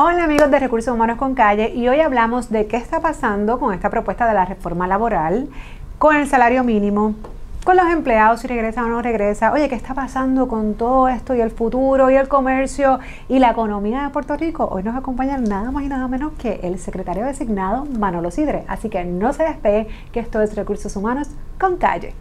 Hola amigos de Recursos Humanos con Calle y hoy hablamos de qué está pasando con esta propuesta de la reforma laboral, con el salario mínimo, con los empleados, si regresa o no regresa. Oye, ¿qué está pasando con todo esto y el futuro y el comercio y la economía de Puerto Rico? Hoy nos acompaña nada más y nada menos que el secretario designado Manolo Sidre. Así que no se despegue que esto es Recursos Humanos con Calle.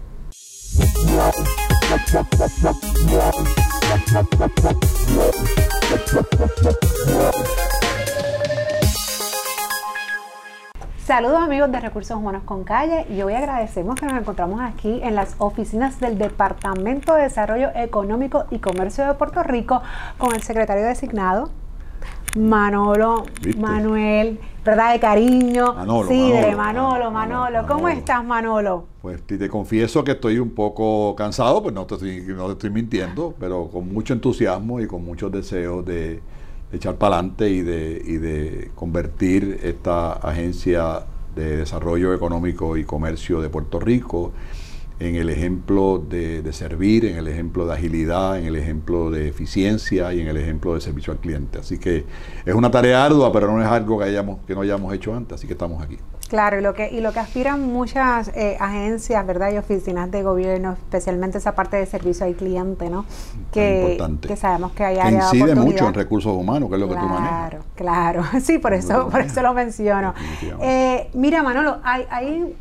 Saludos amigos de Recursos Humanos con Calle y hoy agradecemos que nos encontramos aquí en las oficinas del Departamento de Desarrollo Económico y Comercio de Puerto Rico con el secretario designado Manolo, Manuel, ¿verdad? De cariño. Manolo, sí, Manolo, de Manolo, Manolo. Manolo, ¿Cómo estás, Manolo? Pues te, te confieso que estoy un poco cansado, pues no te estoy, no te estoy mintiendo, pero con mucho entusiasmo y con muchos deseos de, de echar para adelante y de, y de convertir esta agencia de desarrollo económico y comercio de Puerto Rico en el ejemplo de, de servir, en el ejemplo de agilidad, en el ejemplo de eficiencia y en el ejemplo de servicio al cliente. Así que es una tarea ardua, pero no es algo que, hayamos, que no hayamos hecho antes, así que estamos aquí. Claro, y lo que, y lo que aspiran muchas eh, agencias, ¿verdad? Y oficinas de gobierno, especialmente esa parte de servicio al cliente, ¿no? Que, sabemos que hay que incide mucho en recursos humanos, que es lo que tú manejas. Claro, claro. Sí, por eso, por eso lo menciono. Eh, mira, Manolo, hay, hay,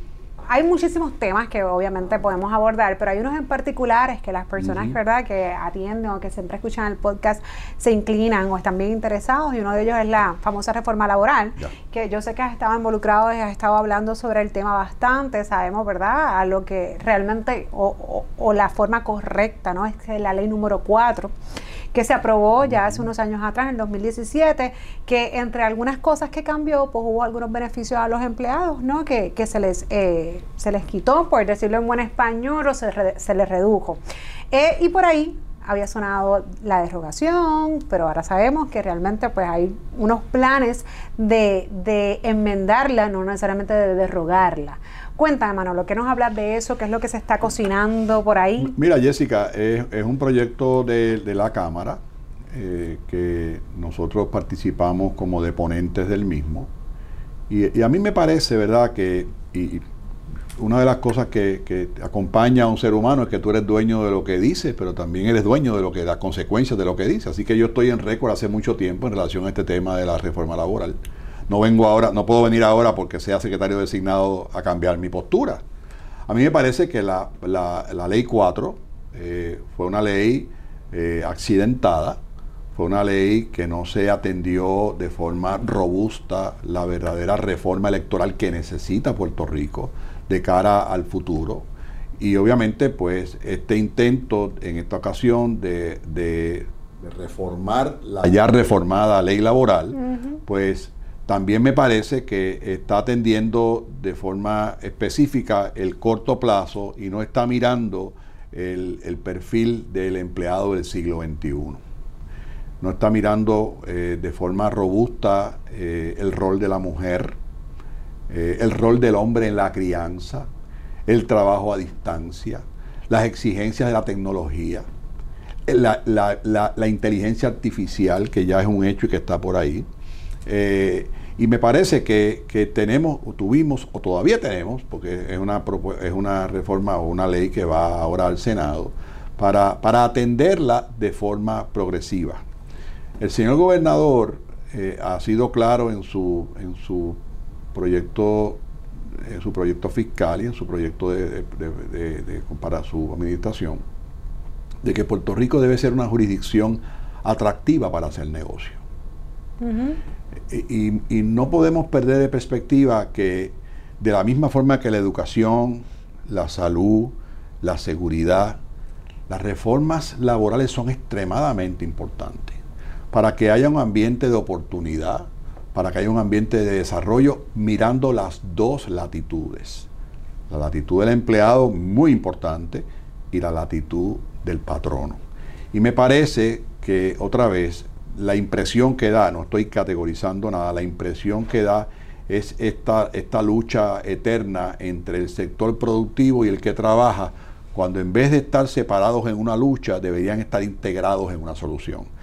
hay muchísimos temas que obviamente podemos abordar, pero hay unos en particulares que las personas. ¿verdad?, que atienden o que siempre escuchan el podcast se inclinan o están bien interesados, y uno de ellos es la famosa reforma laboral, que yo sé que has estado involucrado y has estado hablando sobre el tema bastante, sabemos, ¿verdad?, a lo que realmente, o, o- o la forma correcta, ¿no?, es que la ley número 4 que se aprobó ya hace unos años atrás, en el 2017, que entre algunas cosas que cambió, pues hubo algunos beneficios a los empleados, ¿no? Que, que se, les, eh, se les quitó, por decirlo en buen español, o se, se les redujo. Eh, y por ahí había sonado la derogación, pero ahora sabemos que realmente pues hay unos planes de, de enmendarla, no necesariamente de derrogarla. Cuéntame, Manolo, ¿qué nos hablas de eso? ¿Qué es lo que se está cocinando por ahí? Mira, Jessica, es, es un proyecto de, de la Cámara eh, que nosotros participamos como deponentes del mismo. Y, a mí me parece, ¿verdad?, que una de las cosas que, acompaña a un ser humano es que tú eres dueño de lo que dices, pero también eres dueño de lo que las consecuencias de lo que dices. Así que yo estoy en récord hace mucho tiempo en relación a este tema de la reforma laboral. No vengo ahora, no puedo venir ahora porque sea secretario designado a cambiar mi postura. A mí me parece que la ley 4 eh, fue una ley eh, accidentada, fue una ley que no se atendió de forma robusta la verdadera reforma electoral que necesita Puerto Rico de cara al futuro. Y obviamente, pues, este intento en esta ocasión de, de- de reformar la ya reformada ley laboral, pues también me parece que está atendiendo de forma específica el corto plazo y no está mirando el, el perfil del empleado del siglo XXI. No está mirando eh, de forma robusta eh, el rol de la mujer, eh, el rol del hombre en la crianza, el trabajo a distancia, las exigencias de la tecnología, la, la- la- la inteligencia artificial, que ya es un hecho y que está por ahí. Eh, y me parece que, que tenemos, o tuvimos, o todavía tenemos, porque es una, es una reforma o una ley que va ahora al Senado, para, para atenderla de forma progresiva. El señor gobernador eh, ha sido claro en su, en su proyecto en su proyecto fiscal y en su proyecto de, para su administración, de que Puerto Rico debe ser una jurisdicción atractiva para hacer negocio. Y no podemos perder de perspectiva que de la misma forma que la educación, la salud, la seguridad, las reformas laborales son extremadamente importantes para que haya un ambiente de oportunidad, para que haya un ambiente de desarrollo mirando las dos latitudes. La latitud del empleado, muy importante, y la latitud del patrono. Y me parece que otra vez la impresión que da, no estoy categorizando nada, la impresión que da es esta, esta lucha eterna entre el sector productivo y el que trabaja, cuando en vez de estar separados en una lucha, deberían estar integrados en una solución.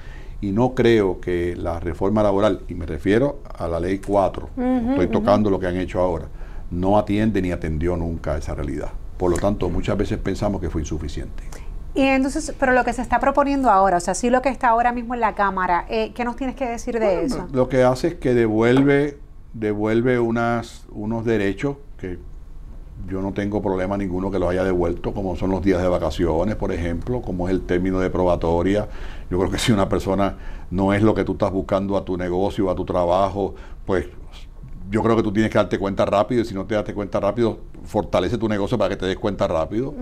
Y no creo que la reforma laboral, y me refiero a la ley 4, estoy tocando lo que han hecho ahora, no atiende ni atendió nunca a esa realidad. Por lo tanto, muchas veces pensamos que fue insuficiente. Y entonces, pero lo que se está proponiendo ahora, o sea, sí lo que está ahora mismo en la Cámara, eh, ¿qué nos tienes que decir de eso? Lo que hace es que devuelve, devuelve unas, unos derechos que yo no tengo problema ninguno que los haya devuelto, como son los días de vacaciones, por ejemplo, como es el término de probatoria. Yo creo que si una persona no es lo que tú estás buscando a tu negocio, a tu trabajo, pues yo creo que tú tienes que darte cuenta rápido y si no te das cuenta rápido, fortalece tu negocio para que te des cuenta rápido.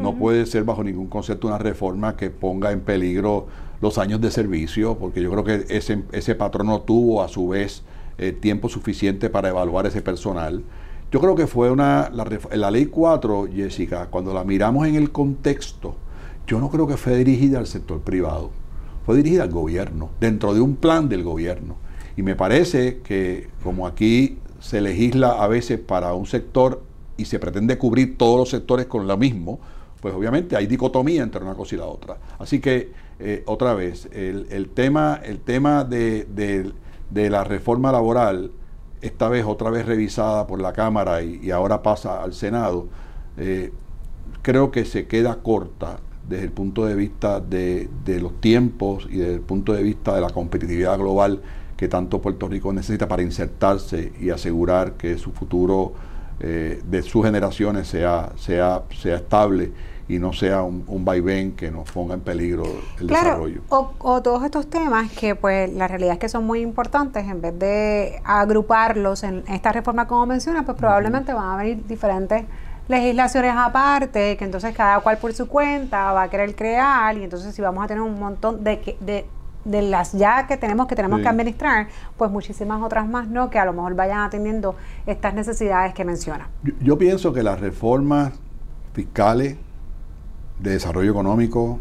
No puede ser bajo ningún concepto una reforma que ponga en peligro los años de servicio, porque yo creo que ese, ese patrono tuvo a su vez eh, tiempo suficiente para evaluar ese personal. Yo creo que fue una, la, la ley 4, Jessica, cuando la miramos en el contexto, yo no creo que fue dirigida al sector privado, fue dirigida al gobierno, dentro de un plan del gobierno. Y me parece que como aquí se legisla a veces para un sector y se pretende cubrir todos los sectores con lo mismo, pues obviamente hay dicotomía entre una cosa y la otra. Así que, eh, otra vez, el, tema, el tema de, de la reforma laboral esta vez otra vez revisada por la Cámara y, ahora pasa al Senado, eh, creo que se queda corta desde el punto de vista de, los tiempos y desde el punto de vista de la competitividad global que tanto Puerto Rico necesita para insertarse y asegurar que su futuro eh, de sus generaciones sea, sea, sea estable y no sea un, un vaivén que nos ponga en peligro el desarrollo. O, o, todos estos temas que pues la realidad es que son muy importantes, en vez de agruparlos en esta reforma como menciona, pues probablemente van a venir diferentes legislaciones aparte, que entonces cada cual por su cuenta va a querer crear y entonces si vamos a tener un montón de, de, de las ya que tenemos que tenemos que administrar, pues muchísimas otras más no, que a lo mejor vayan atendiendo estas necesidades que menciona. yo pienso que las reformas fiscales de desarrollo económico,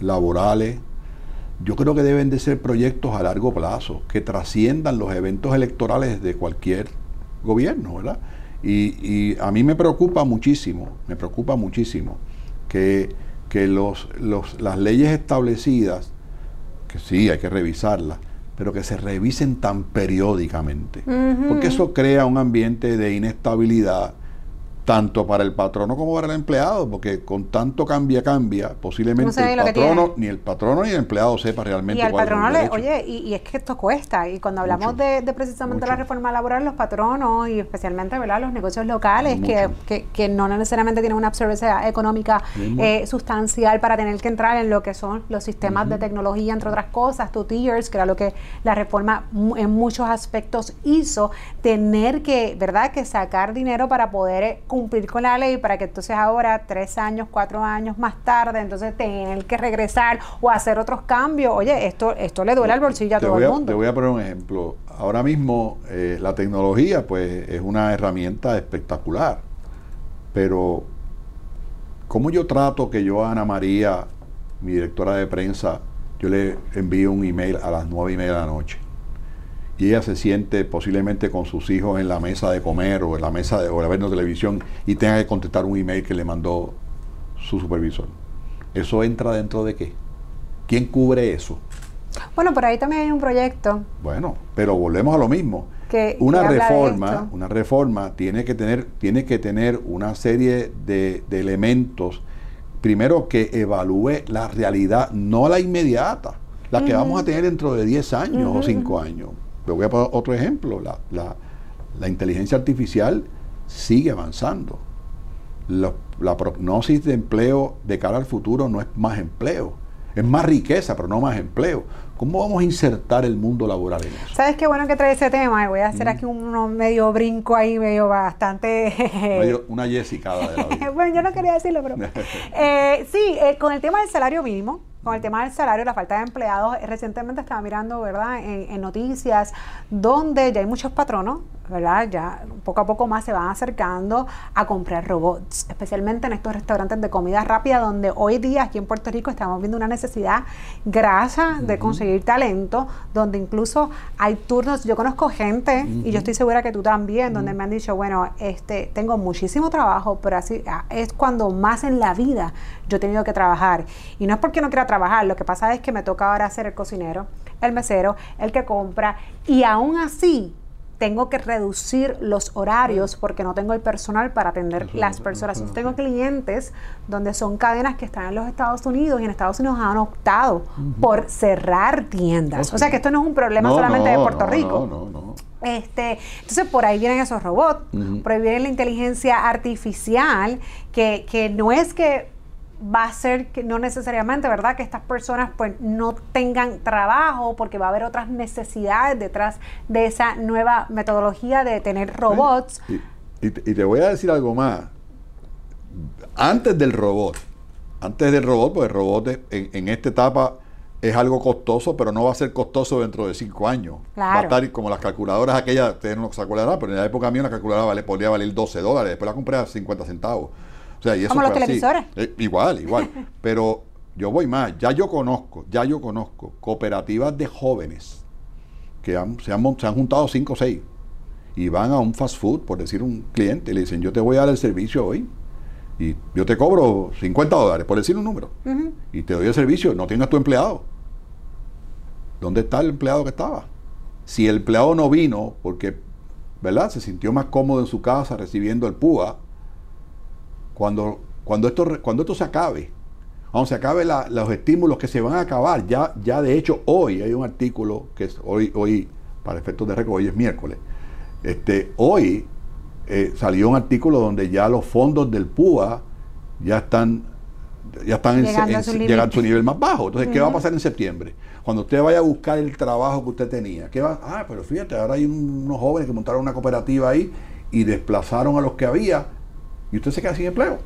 laborales. Yo creo que deben de ser proyectos a largo plazo, que trasciendan los eventos electorales de cualquier gobierno, ¿verdad? Y, a mí me preocupa muchísimo, me preocupa muchísimo que, los, las leyes establecidas, que sí, hay que revisarlas, pero que se revisen tan periódicamente, porque eso crea un ambiente de inestabilidad, tanto para el patrono como para el empleado, porque con tanto cambia, cambia, posiblemente el patrono, ni el patrono ni el empleado sepa realmente y al patrono le, oye, y, es que esto cuesta, y cuando hablamos de, precisamente la reforma laboral, los patronos, y especialmente ¿verdad? los negocios locales, que, que, no necesariamente tienen una absorbencia económica eh, sustancial para tener que entrar en lo que son los sistemas de tecnología, entre otras cosas, two tiers, que era lo que la reforma en muchos aspectos hizo, tener que, ¿verdad?, que sacar dinero para poder eh, cumplir con la ley para que entonces ahora, tres años, cuatro años más tarde, entonces tener que regresar o hacer otros cambios. Oye, esto, esto le duele al bolsillo a todo el mundo. Te voy a poner un ejemplo. Ahora mismo eh, la tecnología pues es una herramienta espectacular, pero ¿cómo yo trato que yo a Ana María, mi directora de prensa, yo le envío un email a las nueve y media de la noche? Y ella se siente posiblemente con sus hijos en la mesa de comer o en la mesa de, o ver televisión y tenga que contestar un email que le mandó su supervisor. ¿Eso entra dentro de qué? ¿Quién cubre eso? Bueno, por ahí también hay un proyecto. Bueno, pero volvemos a lo mismo. Que, una reforma, una reforma tiene que tener, tiene que tener una serie de, elementos, primero que evalúe la realidad, no la inmediata, la que vamos a tener dentro de 10 años o 5 años voy a poner otro ejemplo. La, la, inteligencia artificial sigue avanzando. la prognosis de empleo de cara al futuro no es más empleo. Es más riqueza, pero no más empleo. ¿Cómo vamos a insertar el mundo laboral en eso? ¿Sabes qué bueno que trae ese tema? Voy a hacer aquí un medio brinco ahí, medio bastante... una Jessica de la vida. bueno, yo no quería decirlo, pero... Eh, sí, eh, con el tema del salario mínimo, con el tema del salario, la falta de empleados, recientemente estaba mirando, ¿verdad?, en, noticias donde ya hay muchos patronos, ¿verdad? Ya poco a poco más se van acercando a comprar robots, especialmente en estos restaurantes de comida rápida, donde hoy día aquí en Puerto Rico estamos viendo una necesidad grasa de conseguir talento, donde incluso hay turnos, yo conozco gente, y yo estoy segura que tú también, donde me han dicho, bueno, este, tengo muchísimo trabajo, pero así ah, es cuando más en la vida yo he tenido que trabajar. Y no es porque no quiera trabajar, lo que pasa es que me toca ahora ser el cocinero, el mesero, el que compra, y aún así tengo que reducir los horarios porque no tengo el personal para atender las personas. tengo clientes donde son cadenas que están en los Estados Unidos y en Estados Unidos han optado por cerrar tiendas. O sea que esto no es un problema solamente de Puerto Rico. Este, entonces por ahí vienen esos robots, por ahí viene la inteligencia artificial, que, que no es que va a ser que no necesariamente, ¿verdad? Que estas personas pues no tengan trabajo porque va a haber otras necesidades detrás de esa nueva metodología de tener robots. Y, te, voy a decir algo más. Antes del robot, antes del robot, pues el robot en, esta etapa es algo costoso, pero no va a ser costoso dentro de cinco años. Va a estar como las calculadoras aquellas, ustedes no se acordarán, pero en la época mía una calculadora vale, podría valer 12 dólares, después la compré a 50 centavos. Como los televisores. Eh, igual, igual. Pero yo voy más, ya yo conozco, ya yo conozco cooperativas de jóvenes que se, han, se han juntado cinco o seis y van a un fast food, por decir un cliente, y le dicen, yo te voy a dar el servicio hoy y yo te cobro 50 dólares, por decir un número, y te doy el servicio, no tienes tu empleado. ¿Dónde está el empleado que estaba? Si el empleado no vino porque, ¿verdad? Se sintió más cómodo en su casa recibiendo el PUA, cuando, cuando, esto, cuando esto se acabe, cuando se acabe los estímulos que se van a acabar, ya, ya de hecho hoy hay un artículo que es hoy, hoy para efectos de récord, hoy es miércoles, este, hoy eh, salió un artículo donde ya los fondos del PUA ya están ya están llegando, a, su nivel más bajo. Entonces, ¿qué va a pasar en septiembre? Cuando usted vaya a buscar el trabajo que usted tenía, ¿qué va? Ah, pero fíjate, ahora hay unos jóvenes que montaron una cooperativa ahí y desplazaron a los que había y usted se queda sin empleo.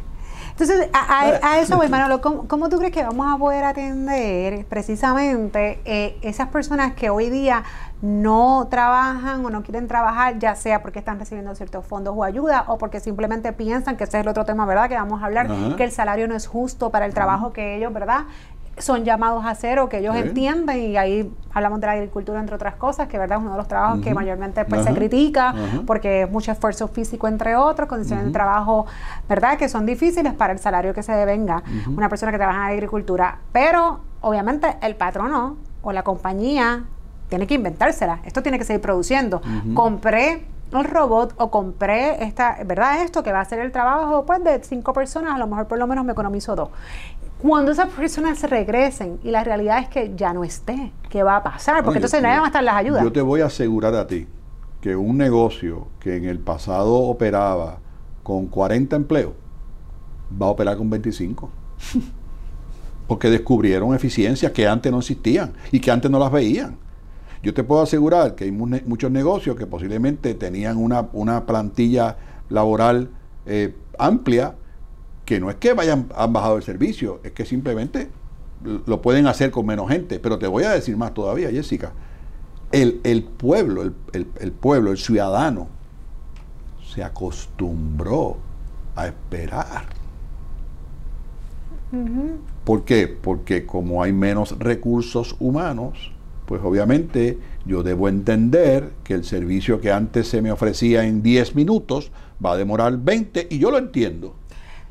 Entonces, a, eso voy, Manolo. ¿cómo, tú crees que vamos a poder atender precisamente eh, esas personas que hoy día no trabajan o no quieren trabajar, ya sea porque están recibiendo ciertos fondos o ayuda o porque simplemente piensan que ese es el otro tema, ¿verdad? Que vamos a hablar, que el salario no es justo para el trabajo que ellos, ¿verdad? Son llamados a hacer o que ellos entienden y ahí hablamos de la agricultura entre otras cosas que verdad es uno de los trabajos que mayormente pues se critica porque es mucho esfuerzo físico entre otros condiciones de trabajo verdad que son difíciles para el salario que se devenga una persona que trabaja en agricultura. Pero obviamente el patrono o la compañía tiene que inventársela. Esto tiene que seguir produciendo. Compré un robot o compré esta, ¿verdad? Esto que va a hacer el trabajo pues de cinco personas, a lo mejor por lo menos me economizo dos. Cuando esas personas se regresen y la realidad es que ya no esté, ¿qué va a pasar? Porque entonces no van a estar las ayudas. Yo te voy a asegurar a ti que un negocio que en el pasado operaba con 40 empleos va a operar con 25. Porque descubrieron eficiencias que antes no existían y que antes no las veían. Yo te puedo asegurar que hay muchos negocios que posiblemente tenían una, plantilla laboral eh, amplia que no es que vayan, han bajado el servicio, es que simplemente lo pueden hacer con menos gente. Pero te voy a decir más todavía, Jessica. El, pueblo, el, pueblo, el ciudadano, se acostumbró a esperar. ¿Por qué? Porque como hay menos recursos humanos, pues obviamente yo debo entender que el servicio que antes se me ofrecía en 10 minutos va a demorar 20 y yo lo entiendo.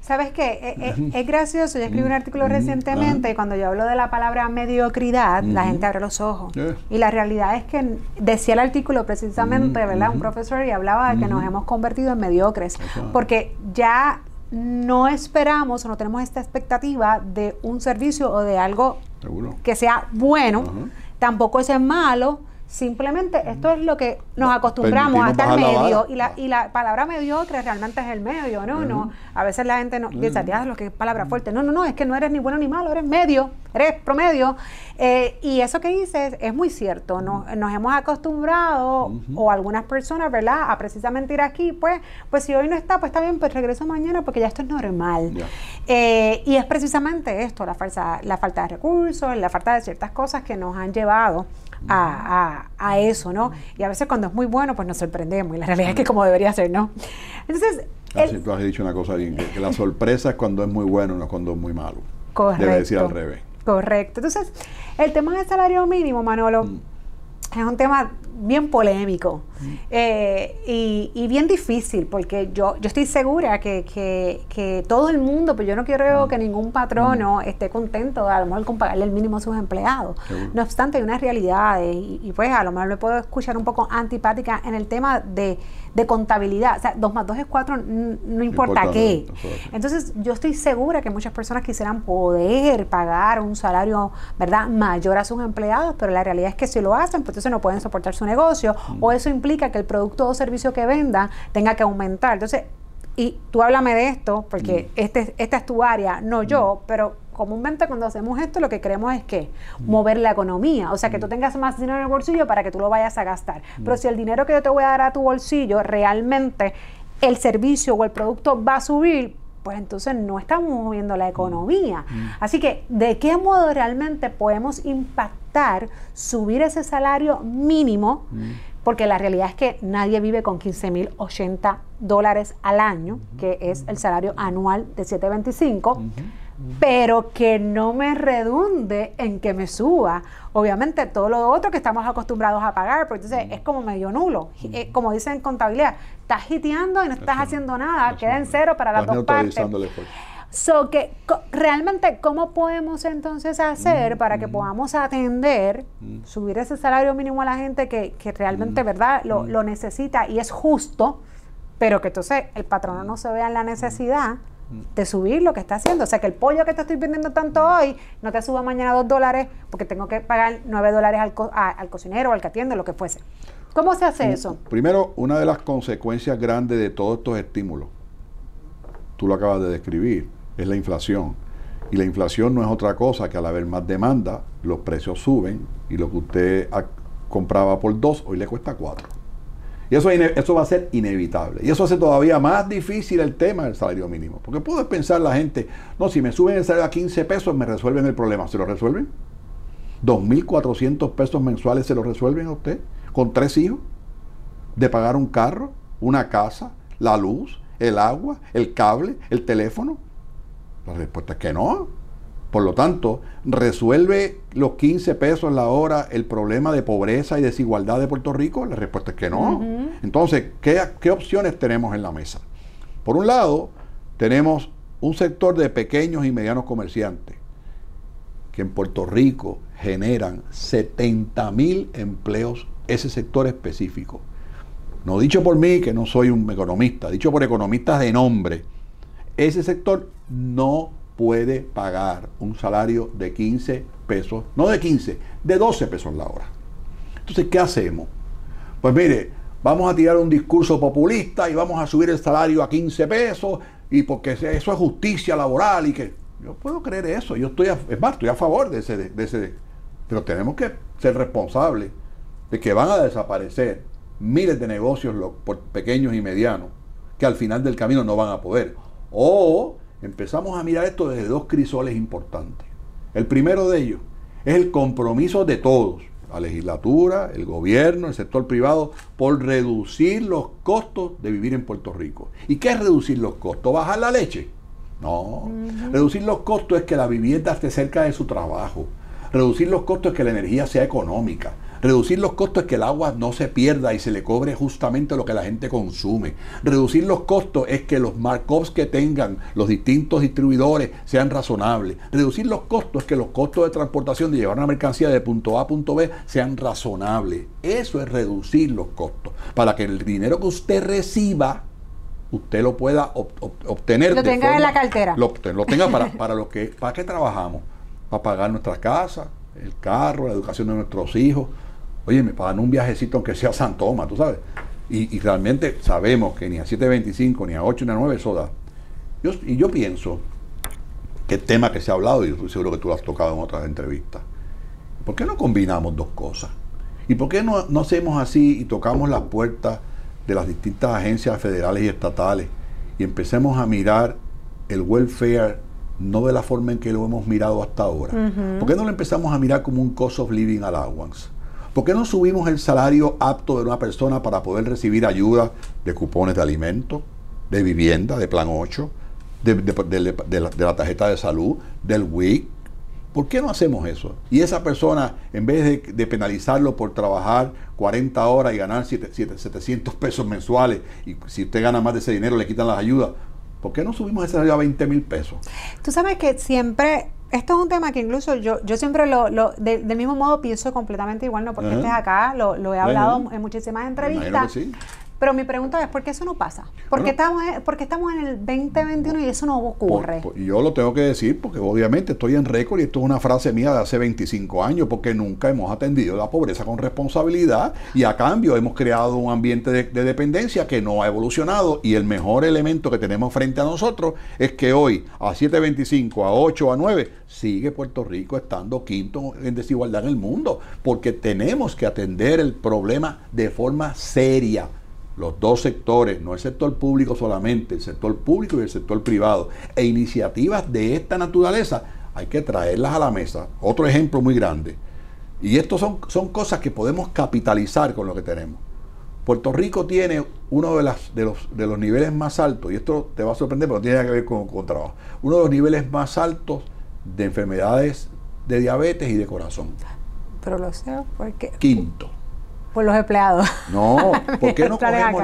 ¿Sabes qué? Eh, eh, es, gracioso. Yo escribí un artículo recientemente y cuando yo hablo de la palabra mediocridad, la gente abre los ojos. Y la realidad es que decía el artículo precisamente, ¿verdad? Un profesor y hablaba de que nos hemos convertido en mediocres. Porque ya no esperamos o no tenemos esta expectativa de un servicio o de algo que sea bueno, tampoco es malo Simplemente esto es lo que nos acostumbramos a estar medio y la, y la palabra mediocre realmente es el medio, ¿no? no A veces la gente no, piensa, ya, lo que es palabra fuerte. No, no, no, es que no eres ni bueno ni malo, eres medio, eres promedio. Eh, y eso que dices es muy cierto. Nos, nos hemos acostumbrado, o algunas personas, ¿verdad?, a precisamente ir aquí, pues, pues si hoy no está, pues está bien, pues regreso mañana porque ya esto es normal. Eh, y es precisamente esto, la, falsa, la falta de recursos, la falta de ciertas cosas que nos han llevado a, a, eso, ¿no? Y a veces cuando es muy bueno, pues nos sorprendemos. Y la realidad es que como debería ser, ¿no? Entonces... Ah, tú has dicho una cosa bien, que, la sorpresa es cuando es muy bueno, no cuando es muy malo. Correcto. Debe decir al revés. Correcto. Entonces, el tema del salario mínimo, Manolo, mm. es un tema bien polémico eh, y, bien difícil, porque yo, yo estoy segura que, que, todo el mundo, pero yo no quiero que ningún patrono esté contento a lo mejor con pagarle el mínimo a sus empleados. No obstante, hay unas realidades y, y, pues a lo mejor me puedo escuchar un poco antipática en el tema de de contabilidad. O sea, 2 más 2 es 4, no, importa, qué. Entonces, yo estoy segura que muchas personas quisieran poder pagar un salario, ¿verdad?, mayor a sus empleados, pero la realidad es que si lo hacen, pues entonces no pueden soportar su negocio, mm. o eso implica que el producto o servicio que vendan tenga que aumentar. Entonces, y tú háblame de esto, porque mm. este, esta es tu área, no yo, mm. pero comúnmente cuando hacemos esto lo que queremos es que mover la economía, o sea, que tú tengas más dinero en el bolsillo para que tú lo vayas a gastar. Pero si el dinero que yo te voy a dar a tu bolsillo realmente el servicio o el producto va a subir, pues entonces no estamos moviendo la economía. Así que, ¿de qué modo realmente podemos impactar subir ese salario mínimo? Porque la realidad es que nadie vive con 15 mil 80 dólares al año, que es el salario anual de 725 pero que no me redunde en que me suba, obviamente, todo lo otro que estamos acostumbrados a pagar, porque entonces es como medio nulo. Eh, como dicen en contabilidad, estás hiteando y no estás haciendo nada, queda en cero para las dos partes. So que realmente, ¿cómo podemos entonces hacer para que podamos atender, subir ese salario mínimo a la gente que, realmente, ¿verdad?, lo, lo, necesita y es justo, pero que entonces el patrono no se vea en la necesidad de subir lo que está haciendo. O sea, que el pollo que te estoy vendiendo tanto hoy no te suba mañana dos dólares porque tengo que pagar nueve dólares al, al cocinero o al que atiende, lo que fuese. ¿Cómo se hace eso? Primero, una de las consecuencias grandes de todos estos estímulos, tú lo acabas de describir, es la inflación. Y la inflación no es otra cosa que al haber más demanda, los precios suben y lo que usted compraba por dos, hoy le cuesta cuatro. Y eso, eso va a ser inevitable. Y eso hace todavía más difícil el tema del salario mínimo. Porque puede pensar la gente, no, si me suben el salario a 15 pesos, me resuelven el problema. ¿Se lo resuelven? ¿2.400 pesos mensuales se lo resuelven a usted? ¿Con tres hijos? ¿De pagar un carro, una casa, la luz, el agua, el cable, el teléfono? La respuesta es que no. Por lo tanto, ¿resuelve los 15 pesos la hora el problema de pobreza y desigualdad de Puerto Rico? La respuesta es que no. Entonces, ¿qué, opciones tenemos en la mesa? Por un lado, tenemos un sector de pequeños y medianos comerciantes que en Puerto Rico generan 70 mil empleos, ese sector específico. No dicho por mí, que no soy un economista, dicho por economistas de nombre. Ese sector no puede pagar un salario de 15 pesos, no de 15, de 12 pesos la hora. Entonces, ¿qué hacemos? Pues mire, vamos a tirar un discurso populista y vamos a subir el salario a 15 pesos y porque eso es justicia laboral y que yo puedo creer eso, yo estoy, a, es más, estoy a favor de ese, de ese, pero tenemos que ser responsables de que van a desaparecer miles de negocios pequeños y medianos que al final del camino no van a poder. O empezamos a mirar esto desde dos crisoles importantes. El primero de ellos es el compromiso de todos, la legislatura, el gobierno, el sector privado, por reducir los costos de vivir en Puerto Rico. ¿Y qué es reducir los costos? ¿Bajar la leche? No. Reducir los costos es que la vivienda esté cerca de su trabajo. Reducir los costos es que la energía sea económica. Reducir los costos es que el agua no se pierda y se le cobre justamente lo que la gente consume. Reducir los costos es que los markups que tengan los distintos distribuidores sean razonables. Reducir los costos es que los costos de transportación de llevar una mercancía de punto A a punto B sean razonables. Eso es reducir los costos. Para que el dinero que usted reciba usted lo pueda obtener. Lo tenga en la cartera. Lo, tenga para, para lo que, ¿para qué trabajamos? Para pagar nuestras casas, el carro, la educación de nuestros hijos, Oye, me pagan un viajecito aunque sea San Tomás, tú sabes. Y, realmente sabemos que ni a 7.25, ni a 8, ni a 9 eso da. y yo pienso que el tema que se ha hablado, y seguro que tú lo has tocado en otras entrevistas, ¿por qué no combinamos dos cosas? ¿Y por qué no, no hacemos así y tocamos las puertas de las distintas agencias federales y estatales y empecemos a mirar el welfare no de la forma en que lo hemos mirado hasta ahora? ¿Por qué no lo empezamos a mirar como un cost of living allowance? ¿Por qué no subimos el salario apto de una persona para poder recibir ayuda de cupones de alimentos, de vivienda, de plan 8, de, la, tarjeta de salud, del WIC, ¿Por qué no hacemos eso? Y esa persona, en vez de, penalizarlo por trabajar 40 horas y ganar 700 pesos mensuales, y si usted gana más de ese dinero le quitan las ayudas, ¿por qué no subimos ese salario a 20 mil pesos? Tú sabes que siempre esto es un tema que incluso yo, yo siempre lo, lo del mismo modo pienso completamente igual, no porque estés acá, lo, lo he hablado en muchísimas entrevistas. Pero mi pregunta es, ¿por qué eso no pasa? ¿Por, qué, estamos, porque estamos en el 2021 y eso no ocurre? Y yo lo tengo que decir porque obviamente estoy en récord y esto es una frase mía de hace 25 años porque nunca hemos atendido la pobreza con responsabilidad y a cambio hemos creado un ambiente de, dependencia que no ha evolucionado y el mejor elemento que tenemos frente a nosotros es que hoy a 7.25, a 8, a 9 sigue Puerto Rico estando quinto en desigualdad en el mundo porque tenemos que atender el problema de forma seria los dos sectores, no el sector público solamente, el sector público y el sector privado, e iniciativas de esta naturaleza, hay que traerlas a la mesa. Otro ejemplo muy grande. Y esto son, son cosas que podemos capitalizar con lo que tenemos. Puerto Rico tiene uno de, las, de, los, de los niveles más altos, y esto te va a sorprender, pero no tiene que ver con, con trabajo, uno de los niveles más altos de enfermedades de diabetes y de corazón. Pero lo sé, porque... Quinto. Por los empleados. No, ¿por qué no cogemos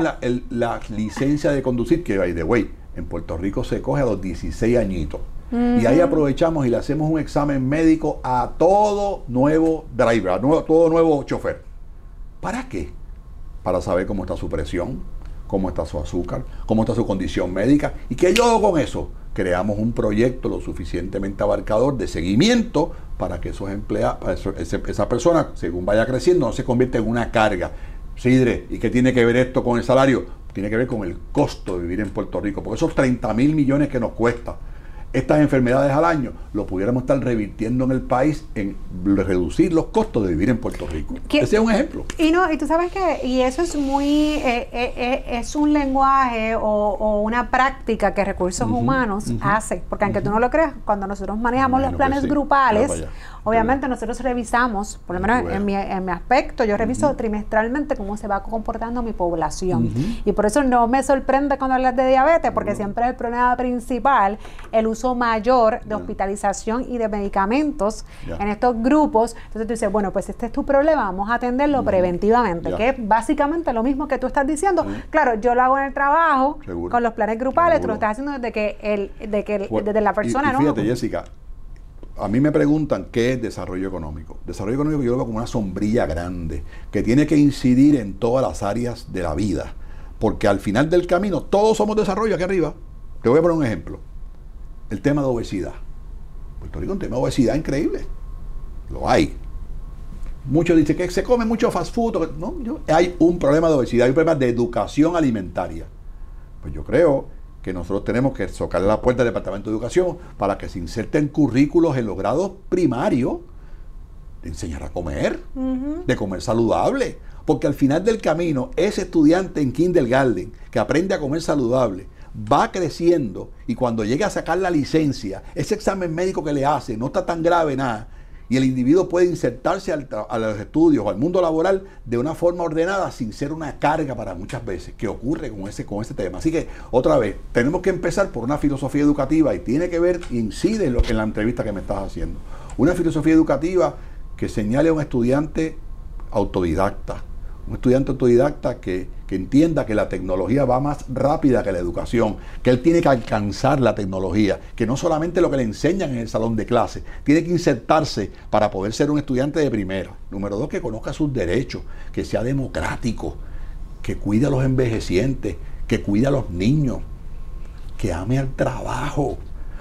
la, licencia de conducir? Que, by the way, en Puerto Rico se coge a los 16 añitos. Y ahí aprovechamos y le hacemos un examen médico a todo nuevo driver, a todo nuevo chofer. ¿Para qué? Para saber cómo está su presión, cómo está su azúcar, cómo está su condición médica. ¿Y qué yo hago con eso? Creamos un proyecto lo suficientemente abarcador de seguimiento para que esos empleados, esa persona, según vaya creciendo, no se convierta en una carga. Sidre, ¿y qué tiene que ver esto con el salario? Tiene que ver con el costo de vivir en Puerto Rico, porque esos 30 mil millones que nos cuesta estas enfermedades al año, lo pudiéramos estar revirtiendo en el país en reducir los costos de vivir en Puerto Rico. Ese es un ejemplo. Y no, y tú sabes que, y eso es muy, eh, eh, eh, es un lenguaje o, una práctica que recursos humanos hace, porque aunque tú no lo creas, cuando nosotros manejamos los planes grupales, obviamente nosotros revisamos, por lo menos en mi, en mi aspecto, yo reviso trimestralmente cómo se va comportando mi población. Y por eso no me sorprende cuando hablas de diabetes, porque siempre es el problema principal, el uso mayor de hospitalización y de medicamentos en estos grupos. Entonces tú dices, bueno, pues este es tu problema, vamos a atenderlo preventivamente, que es básicamente lo mismo que tú estás diciendo. Claro, yo lo hago en el trabajo, con los planes grupales, tú lo estás haciendo desde que, el, de que desde la persona, ¿no? Fíjate, Jessica, a mí me preguntan qué es desarrollo económico. Desarrollo económico yo lo veo como una sombrilla grande que tiene que incidir en todas las áreas de la vida. Porque al final del camino todos somos desarrollo aquí arriba. Te voy a poner un ejemplo el tema de obesidad. Puerto Rico es un tema de obesidad increíble. Lo hay. Muchos dicen que se come mucho fast food. No, hay un problema de obesidad, hay un problema de educación alimentaria. Pues yo creo que nosotros tenemos que socarle la puerta del Departamento de Educación para que se inserten currículos en los grados primarios de enseñar a comer, de comer saludable. Porque al final del camino, ese estudiante en kindergarten que aprende a comer saludable, va creciendo y cuando llega a sacar la licencia, ese examen médico que le hace no está tan grave nada y el individuo puede insertarse a los estudios o al mundo laboral de una forma ordenada sin ser una carga para muchas veces, que ocurre con ese, con tema. Así que, otra vez, tenemos que empezar por una filosofía educativa y tiene que ver, incide en, lo, en la entrevista que me estás haciendo. Una filosofía educativa que señale a un estudiante autodidacta, un estudiante autodidacta que, entienda que la tecnología va más rápida que la educación, que él tiene que alcanzar la tecnología, que no solamente lo que le enseñan en el salón de clase, tiene que insertarse para poder ser un estudiante de primera. Número dos, que conozca sus derechos, que sea democrático, que cuide a los envejecientes, que cuide a los niños, que ame al trabajo.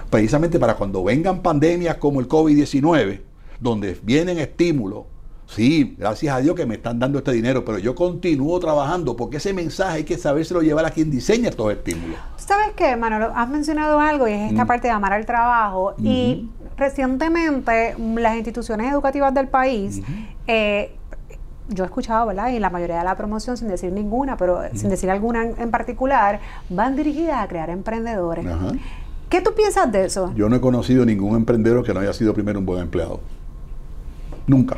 Precisamente para cuando vengan pandemias como el COVID-19, donde vienen estímulos Sí, gracias a Dios que me están dando este dinero, pero yo continúo trabajando porque ese mensaje hay que sabérselo llevar a quien diseña estos estímulos. ¿Sabes qué, Manolo? Has mencionado algo y es esta mm. parte de amar al trabajo. Y recientemente las instituciones educativas del país, eh, yo he escuchado, ¿verdad? Y la mayoría de la promoción, sin decir ninguna, pero sin decir alguna en, particular, van dirigidas a crear emprendedores. ¿Qué tú piensas de eso? Yo no he conocido ningún emprendedor que no haya sido primero un buen empleado. Nunca.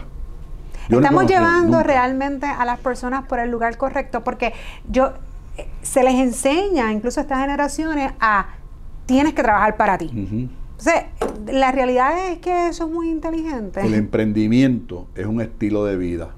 Estamos llevando realmente a las personas por el lugar correcto porque yo eh, se les enseña incluso a estas generaciones a tienes que trabajar para ti. Entonces, la realidad es que eso es muy inteligente. El emprendimiento es un estilo de vida.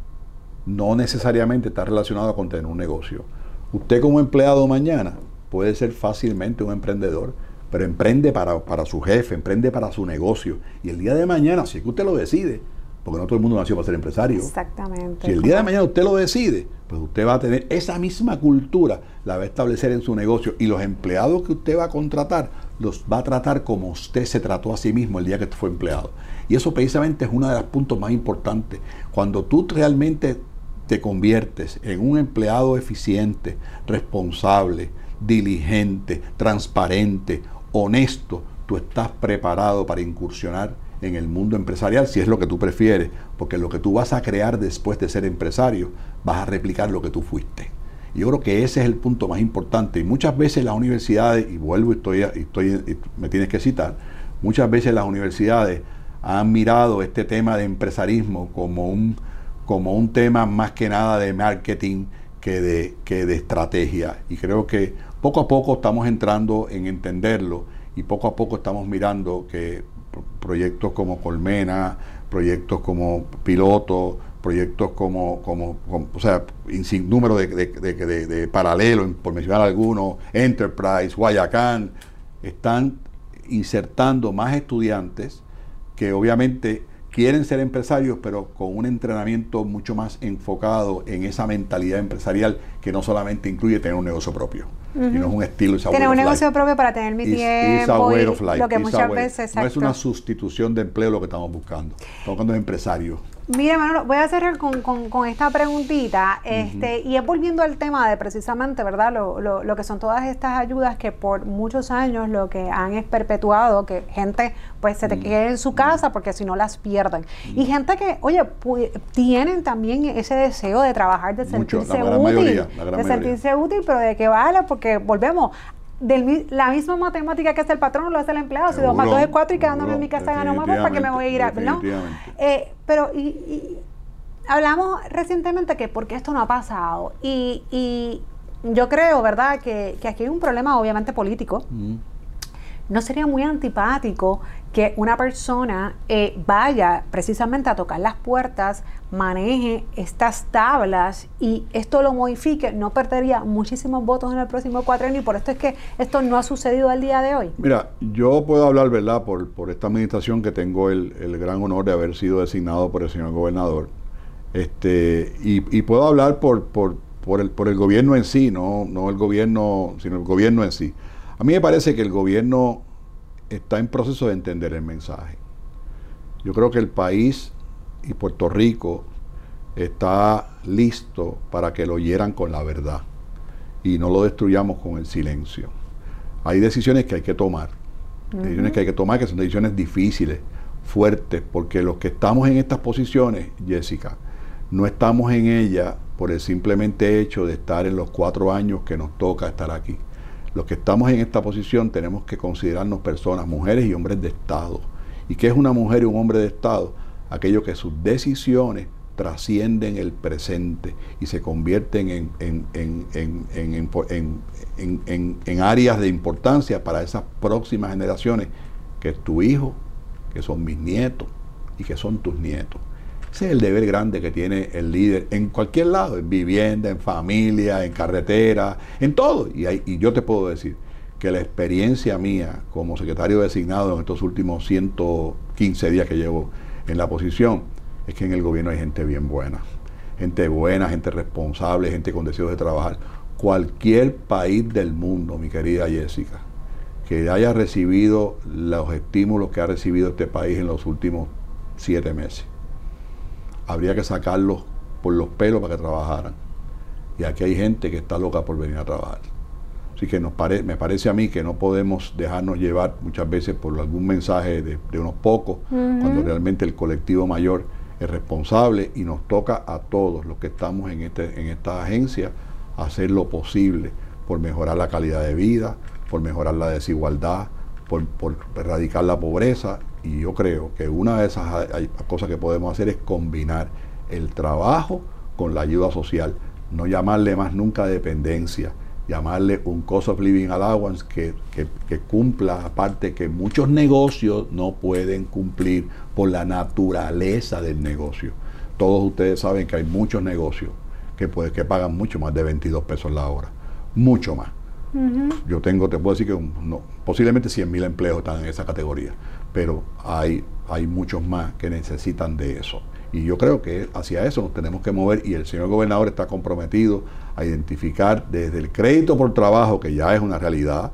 No necesariamente está relacionado con tener un negocio. Usted como empleado mañana puede ser fácilmente un emprendedor, pero emprende para, para su jefe, emprende para su negocio. Y el día de mañana, si es que usted lo decide, porque no todo el mundo nació para ser empresario. Exactamente. Si el día de mañana usted lo decide, pues usted va a tener esa misma cultura, la va a establecer en su negocio y los empleados que usted va a contratar los va a tratar como usted se trató a sí mismo el día que fue empleado. Y eso precisamente es uno de los puntos más importantes. Cuando tú realmente te conviertes en un empleado eficiente, responsable, diligente, transparente, honesto, tú estás preparado para incursionar en el mundo empresarial, si es lo que tú prefieres, porque lo que tú vas a crear después de ser empresario, vas a replicar lo que tú fuiste. Yo creo que ese es el punto más importante. Y muchas veces las universidades, y vuelvo y estoy, estoy, me tienes que citar, muchas veces las universidades han mirado este tema de empresarismo como un, como un tema más que nada de marketing que de, que de estrategia. Y creo que poco a poco estamos entrando en entenderlo y poco a poco estamos mirando que proyectos como Colmena, proyectos como Piloto, proyectos como, como, o sea, sin número de, de, de, paralelos, por mencionar algunos, Enterprise, Guayacán, están insertando más estudiantes que obviamente quieren ser empresarios, pero con un entrenamiento mucho más enfocado en esa mentalidad empresarial que no solamente incluye tener un negocio propio, sino es un estilo. Tener un negocio propio para tener mi tiempo. lo que muchas veces. No es una sustitución de empleo lo que estamos buscando. Estamos buscando empresarios Mira, Manolo, voy a cerrar con, con, esta preguntita, este, y es volviendo al tema de precisamente, ¿verdad? Lo, lo, lo, que son todas estas ayudas que por muchos años lo que han es perpetuado, que gente pues se te quede en su casa porque si no las pierden. Y gente que, oye, tienen también ese deseo de trabajar, de sentirse útil, de sentirse útil, pero de que vale, porque volvemos, del, la misma matemática que hace el patrón lo hace el empleado. Si dos más dos es cuatro y quedándome en mi casa gano más, ¿para qué me voy a ir a.? ¿no? Eh, pero y, hablamos recientemente que porque esto no ha pasado. Y, y yo creo, ¿verdad?, que, que, aquí hay un problema obviamente político. ¿No sería muy antipático que una persona eh, vaya precisamente a tocar las puertas, maneje estas tablas y esto lo modifique? No perdería muchísimos votos en el próximo cuatrenio y por esto es que esto no ha sucedido al día de hoy. Mira, yo puedo hablar, ¿verdad?, por, por esta administración que tengo el, gran honor de haber sido designado por el señor gobernador. Este, y, y puedo hablar por, por, por, el, por el gobierno en sí, no, no el gobierno, sino el gobierno en sí. A mí me parece que el gobierno está en proceso de entender el mensaje. Yo creo que el país y Puerto Rico está listo para que lo oyeran con la verdad y no lo destruyamos con el silencio. Hay decisiones que hay que tomar, decisiones que hay que tomar que son decisiones difíciles, fuertes, porque los que estamos en estas posiciones, Jessica, no estamos en ellas por el simplemente hecho de estar en los cuatro años que nos toca estar aquí. Los que estamos en esta posición tenemos que considerarnos personas, mujeres y hombres de Estado. ¿Y qué es una mujer y un hombre de Estado? Aquello que sus decisiones trascienden el presente y se convierten en, en, áreas de importancia para esas próximas generaciones, que es tu hijo, que son mis nietos y que son tus nietos. Ese es el deber grande que tiene el líder en cualquier lado, en vivienda, en familia, en carretera, en todo. Y, y yo te puedo decir que la experiencia mía como secretario designado en estos últimos 115 días que llevo en la posición es que en el gobierno hay gente bien buena. Gente buena, gente responsable, gente con deseos de trabajar. Cualquier país del mundo, mi querida Jessica, que haya recibido los estímulos que ha recibido este país en los últimos siete meses habría que sacarlos por los pelos para que trabajaran. Y aquí hay gente que está loca por venir a trabajar. Así que nos me parece a mí que no podemos dejarnos llevar muchas veces por algún mensaje de, unos pocos, cuando realmente el colectivo mayor es responsable y nos toca a todos los que estamos en, este, en esta agencia hacer lo posible por mejorar la calidad de vida, por mejorar la desigualdad, por, por erradicar la pobreza y yo creo que una de esas cosas que podemos hacer es combinar el trabajo con la ayuda social, no llamarle más nunca dependencia, llamarle un cost of living allowance que, que, que cumpla, aparte que muchos negocios no pueden cumplir por la naturaleza del negocio. Todos ustedes saben que hay muchos negocios que, que pagan mucho más de 22 pesos la hora, mucho más. Yo tengo, te puedo decir que posiblemente 100 mil empleos están en esa categoría, pero hay, hay muchos más que necesitan de eso. Y yo creo que hacia eso nos tenemos que mover y el señor gobernador está comprometido a identificar desde el crédito por trabajo, que ya es una realidad,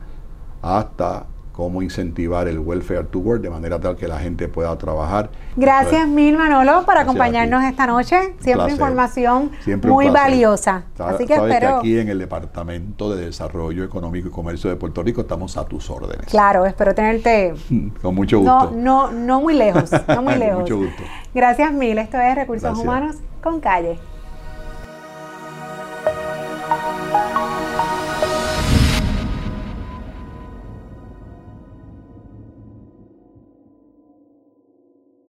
hasta cómo incentivar el welfare to work de manera tal que la gente pueda trabajar. Gracias mil Manolo por acompañarnos esta noche. Siempre información muy valiosa. Así que espero. Que aquí en el Departamento de Desarrollo Económico y Comercio de Puerto Rico estamos a tus órdenes. Claro, espero tenerte. Con mucho gusto. No, no, no muy lejos, no muy lejos. mucho gusto. Gracias mil. Esto es Recursos Humanos con Calle.